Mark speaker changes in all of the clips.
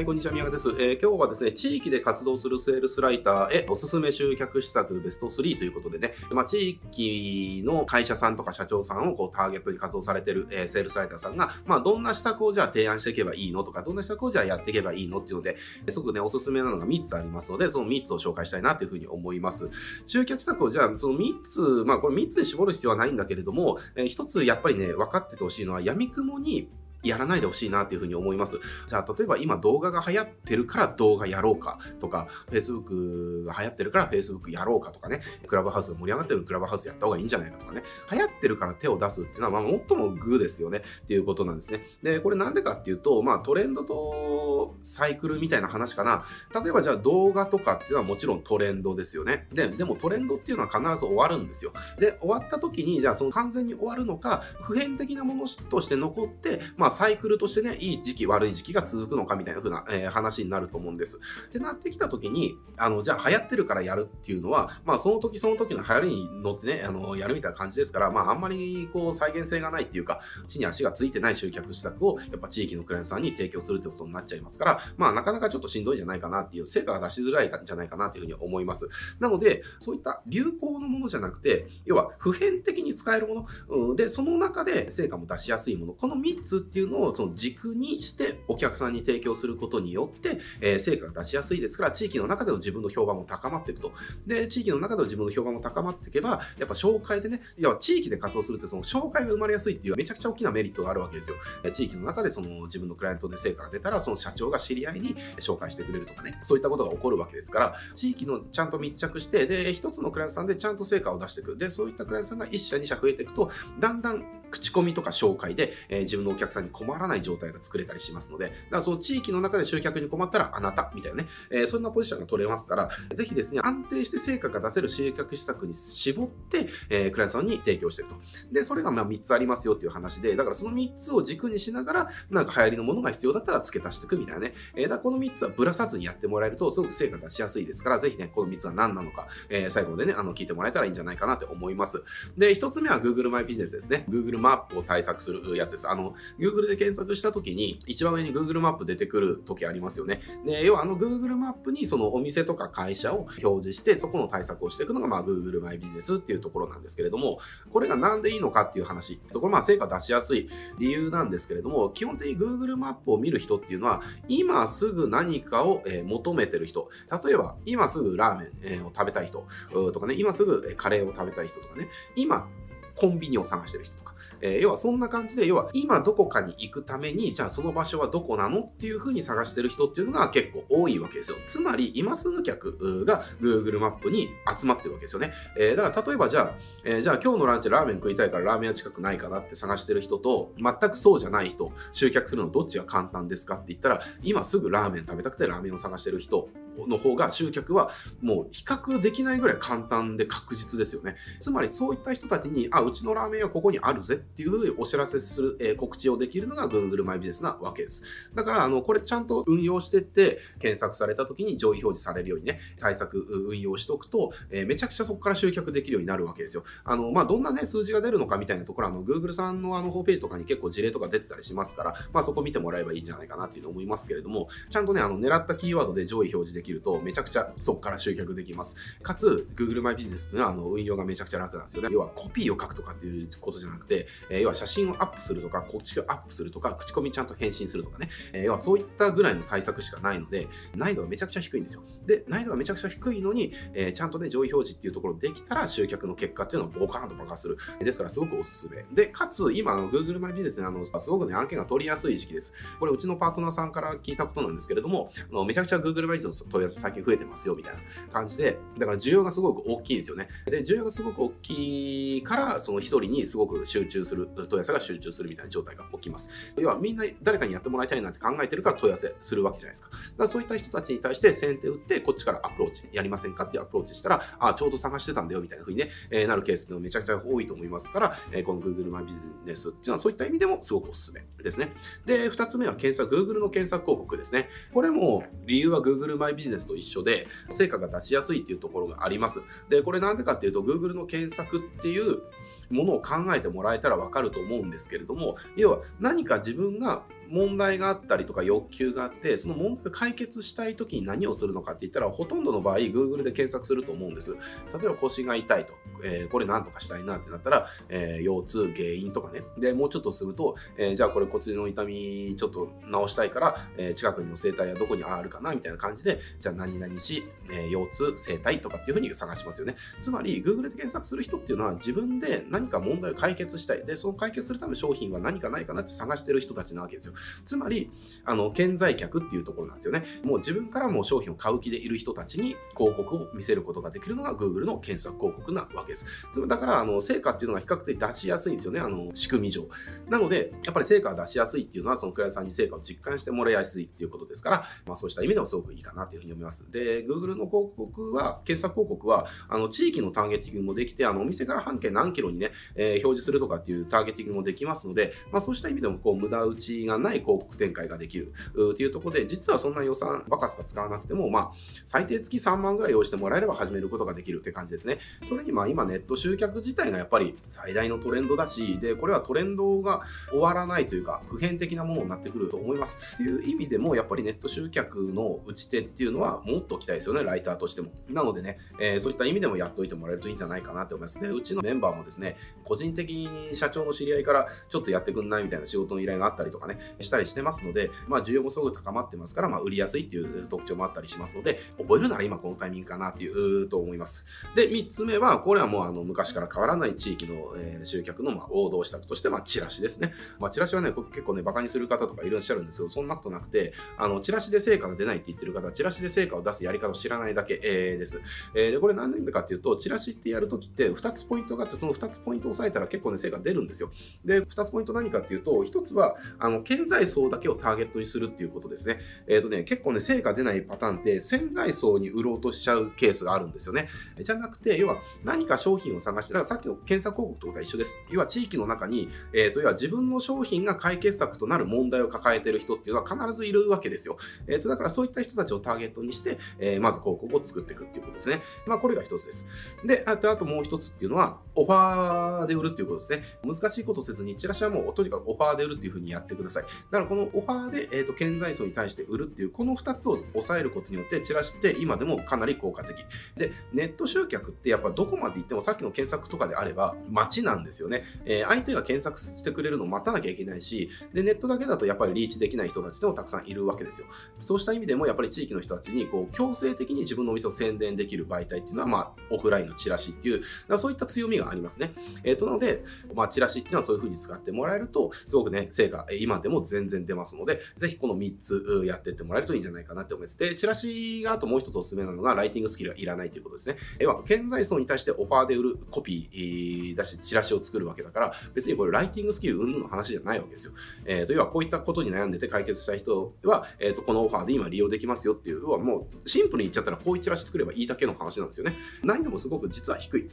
Speaker 1: はい、こんにちは、宮川です、えー、今日はですね、地域で活動するセールスライターへおすすめ集客施策ベスト3ということでね、まあ、地域の会社さんとか社長さんをこうターゲットに活動されてる、えー、セールスライターさんが、まあ、どんな施策をじゃあ提案していけばいいの？とか、どんな施策をじゃあやっていけばいいの？っていうので、すごくね、おすすめなのが3つありますので、その3つを紹介したいなというふうに思います。集客施策をじゃあ、その3つ、まあ、これ3つに絞る必要はないんだけれども、えー、1つやっぱりね、分かっててほしいのは、闇雲にやらないでほしいなというふうに思います。じゃあ、例えば今動画が流行ってるから動画やろうかとか、Facebook が流行ってるから Facebook やろうかとかね、クラブハウスが盛り上がってるクラブハウスやった方がいいんじゃないかとかね、流行ってるから手を出すっていうのは、まあ、最もグーですよねっていうことなんですね。で、これなんでかっていうと、まあ、トレンドとサイクルみたいな話かな。例えばじゃあ動画とかっていうのはもちろんトレンドですよね。で、でもトレンドっていうのは必ず終わるんですよ。で、終わった時に、じゃあその完全に終わるのか、普遍的なものとして残って、まあ、サイクルとしてね、いい時期、悪い時期が続くのかみたいな風な、えー、話になると思うんです。ってなってきた時に、あの、じゃあ流行ってるからやるっていうのは、まあその時その時の流行りに乗ってね、あの、やるみたいな感じですから、まああんまりこう再現性がないっていうか、地に足がついてない集客施策をやっぱ地域のクライアントさんに提供するってことになっちゃいますから、まあなかなかちょっとしんどいんじゃないかなっていう、成果が出しづらいんじゃないかなというふうに思います。なので、そういった流行のものじゃなくて、要は普遍的に使えるもの、うん、で、その中で成果も出しやすいもの、この3つっていういうのをその軸にしてお客さんに提供することによって、えー、成果が出しやすいですから、地域の中での自分の評判も高まっていくと。で、地域の中での自分の評判も高まっていけば、やっぱ紹介でね、いや、地域で活動するって、その紹介が生まれやすいっていうめちゃくちゃ大きなメリットがあるわけですよ。地域の中でその自分のクライアントで成果が出たら、その社長が知り合いに紹介してくれるとかね、そういったことが起こるわけですから、地域のちゃんと密着して、で、一つのクライアントさんでちゃんと成果を出していく。で、そういったクライアントさんが1社2社増えていくと、だんだん口コミとか紹介で、えー、自分のお客さんに困らない状態が作れたりしますので、だからその地域の中で集客に困ったらあなたみたいなね、えー、そんなポジションが取れますから、ぜひですね、安定して成果が出せる集客施策に絞って、えー、クライアントさんに提供していくと。で、それがまあ3つありますよっていう話で、だからその3つを軸にしながら、なんか流行りのものが必要だったら付け足していくみたいなね。えー、だこの3つはぶらさずにやってもらえると、すごく成果出しやすいですから、ぜひね、この3つは何なのか、えー、最後までね、あの、聞いてもらえたらいいんじゃないかなと思います。で、1つ目は Google マイビジネスですね。Google マップを対策するやつです。あの、Google で検索した時に、一番上に Google マップ出てくる時ありますよね。で、要はあの Google マップにそのお店とか会社を表示して、そこの対策をしていくのが、まあ、Google マイビジネスっていうところなんですけれども、これがなんでいいのかっていう話。これまあ成果出しやすい理由なんですけれども、基本的に Google マップを見る人っていうのは、今すぐ何かを求めてる人。例えば、今すぐラーメンを食べたい人とかね、今すぐカレーを食べたい人とかね、今コンビニを探してる人とか、えー、要はそんな感じで、要は今どこかに行くために、じゃあその場所はどこなのっていう風に探してる人っていうのが結構多いわけですよ。つまり、今すぐ客が Google マップに集まってるわけですよね。えー、だから例えばじゃあ、えー、じゃあ今日のランチラーメン食いたいからラーメン屋近くないかなって探してる人と、全くそうじゃない人、集客するのどっちが簡単ですかって言ったら、今すぐラーメン食べたくてラーメンを探してる人の方が集客はもう比較できないぐらい簡単で確実ですよね。つまりそういった人たちに、あ、うちのラーメンはここにあるぜっていうふうにお知らせする、えー、告知をできるのが Google マイビジネスなわけです。だから、あの、これちゃんと運用してって、検索された時に上位表示されるようにね、対策運用しておくと、えー、めちゃくちゃそこから集客できるようになるわけですよ。あの、まあ、どんなね、数字が出るのかみたいなところ、あの、Google さんのあの、ホームページとかに結構事例とか出てたりしますから、まあ、そこ見てもらえばいいんじゃないかなというのを思いますけれども、ちゃんとね、あの、狙ったキーワードで上位表示できると、めちゃくちゃそこから集客できます。かつ、Google マイビジネスっていうのは、あの、運用がめちゃくちゃ楽なんですよね。要は、コピーを書くとかっていうことじゃなくて、え、要は写真をアップするとか、告知をアップするとか、口コミちゃんと返信するとかね、え、要はそういったぐらいの対策しかないので、難易度がめちゃくちゃ低いんですよ。で、難易度がめちゃくちゃ低いのに、え、ちゃんとね、上位表示っていうところできたら、集客の結果っていうのをボカーンと爆発する。ですから、すごくおすすめ。で、かつ、今、の Google マイビジネスね、あの、すごくね、案件が取りやすい時期です。これ、うちのパートナーさんから聞いたことなんですけれども、あのめちゃくちゃ Google マイビジネス問い合わせ最近増えてますよ、みたいな感じで、だから需要がすごく大きいんですよね。で、需要がすごく大きいから、その一人にすごく集中する、問い合わせが集中するみたいな状態が起きます。要はみんな誰かにやってもらいたいなって考えてるから問い合わせするわけじゃないですか。だからそういった人たちに対して先手打って、こっちからアプローチ、やりませんかっていうアプローチしたら、あ、ちょうど探してたんだよみたいな風にね、えー、なるケースのめちゃくちゃ多いと思いますから、えー、この Google マイビジネスっていうのはそういった意味でもすごくおすすめですね。で、二つ目は検索、Google の検索広告ですね。これも理由は Google マイビジネスビジネスと一緒で、成果が出しやすいっていうところがあります。で、これなんでかっていうと、Google の検索っていうものを考えてもらえたらわかると思うんですけれども、要は何か自分が問題があったりとか欲求があって、その問題を解決したい時に何をするのかって言ったら、ほとんどの場合、Google で検索すると思うんです。例えば腰が痛いと、えー、これ何とかしたいなってなったら、えー、腰痛、原因とかね。で、もうちょっとすると、えー、じゃあこれ骨の痛みちょっと治したいから、え近くにも整体はどこにあるかなみたいな感じで、じゃあ何々し、え腰痛、整体とかっていうふうに探しますよね。つまり、Google で検索する人っていうのは自分で何何か問題を解決したい。で、その解決するための商品は何かないかなって探してる人たちなわけですよ。つまり、あの、顕在客っていうところなんですよね。もう自分からも商品を買う気でいる人たちに広告を見せることができるのが Google の検索広告なわけです。だから、あの、成果っていうのが比較的出しやすいんですよね。あの、仕組み上。なので、やっぱり成果が出しやすいっていうのは、そのクライアントさんに成果を実感してもらいやすいっていうことですから、まあそうした意味でもすごくいいかなというふうに思います。で、Google の広告は、検索広告は、あの、地域のターゲティングもできて、あの、お店から半径何キロにね、えー、表示するとかっていうターゲティングもできますので、まあそうした意味でも、こう、無駄打ちがない広告展開ができるっていうところで、実はそんな予算バカスカ使わなくても、まあ、最低月3万ぐらい用意してもらえれば始めることができるって感じですね。それにまあ今ネット集客自体がやっぱり最大のトレンドだし、で、これはトレンドが終わらないというか、普遍的なものになってくると思います。っていう意味でも、やっぱりネット集客の打ち手っていうのはもっと期待ですよね、ライターとしても。なのでね、えー、そういった意味でもやっておいてもらえるといいんじゃないかなって思います。で、うちのメンバーもですね、個人的に社長の知り合いからちょっとやってくんないみたいな仕事の依頼があったりとかね、したりしてますので、まあ需要もすごく高まってますから、まあ売りやすいっていう特徴もあったりしますので、覚えるなら今このタイミングかなっていうと思います。で、3つ目は、これはもうあの昔から変わらない地域の、えー、集客のま王道施策として、まあ、チラシですね。まあ、チラシはね、結構ね、バカにする方とかいらっしゃるんですけど、そんなことなくて、あの、チラシで成果が出ないって言ってる方は、チラシで成果を出すやり方を知らないだけ、えー、です。えー、で、これ何でかっていうと、チラシってやるときって2つポイントがあって、その2つポイントを押さえたら結構ね、成果出るんですよ。で、2つポイント何かっていうと、1つは、あの、顕在層だけをターゲットにするっていうことですね。えっ、ー、とね、結構ね、成果出ないパターンって、潜在層に売ろうとしちゃうケースがあるんですよね。じゃなくて、要は何か商品を探して、だからさっきの検索広告とか一緒です。要は地域の中に、えっ、ー、と、要は自分の商品が解決策となる問題を抱えてる人っていうのは必ずいるわけですよ。えっ、ー、と、だからそういった人たちをターゲットにして、えー、まず広告を作っていくっていうことですね。まあ、これが一つです。で、あと、あともう一つっていうのは、オファーで売るっていうことですね。難しいことせずに、チラシはもうとにかくオファーで売るっていうふうにやってください。だからこのオファーで、えっ、と、顕在層に対して売るっていう、この二つを抑えることによって、チラシって今でもかなり効果的。で、ネット集客ってやっぱどこまで行ってもさっきの検索とかであれば待ちなんですよね。えー、相手が検索してくれるのを待たなきゃいけないし、で、ネットだけだとやっぱりリーチできない人たちでもたくさんいるわけですよ。そうした意味でもやっぱり地域の人たちにこう強制的に自分のお店を宣伝できる媒体っていうのは、まあ、オフラインのチラシっていう、だそういった強みがありますね。えっ、ー、と、なので、まあ、チラシっていうのはそういう風に使ってもらえると、すごくね、成果、今でも全然出ますので、ぜひこの3つやってってもらえるといいんじゃないかなって思います。で、チラシがあともう一つおすすめなのが、ライティングスキルがいらないということですね。要は、顕在層に対してオファーで売るコピーだし、チラシを作るわけだから、別にこれライティングスキル云々の話じゃないわけですよ。えっ、ー、と、要はこういったことに悩んでて解決した人は、えっ、ー、と、このオファーで今利用できますよっていうのは、もうシンプルに言っちゃったらこういうチラシ作ればいいだけの話なんですよね。難易度もすごく実は低い。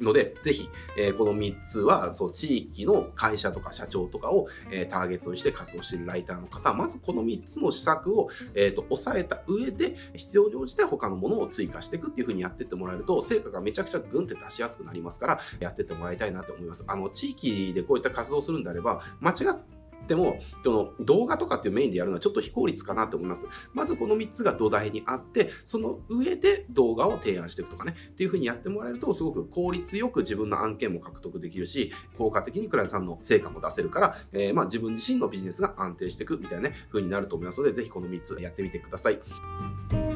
Speaker 1: ので、ぜひ、えー、この3つは、そう、地域の会社とか社長とかを、えー、ターゲットにして活動しているライターの方は、まずこの3つの施策を、えっ、ー、と、抑えた上で、必要に応じて他のものを追加していくっていう風にやってってもらえると、成果がめちゃくちゃグンって出しやすくなりますから、やってってもらいたいなと思います。あの、地域でこういった活動するんであれば、間違ってでも、その動画とかっていうメインでやるのはちょっと非効率かなと思います。まずこの3つが土台にあって、その上で動画を提案していくとかね、っていう風にやってもらえると、すごく効率よく自分の案件も獲得できるし、効果的にクライアントさんの成果も出せるから、えー、ま自分自身のビジネスが安定していくみたいなね、風になると思いますので、ぜひこの3つやってみてください。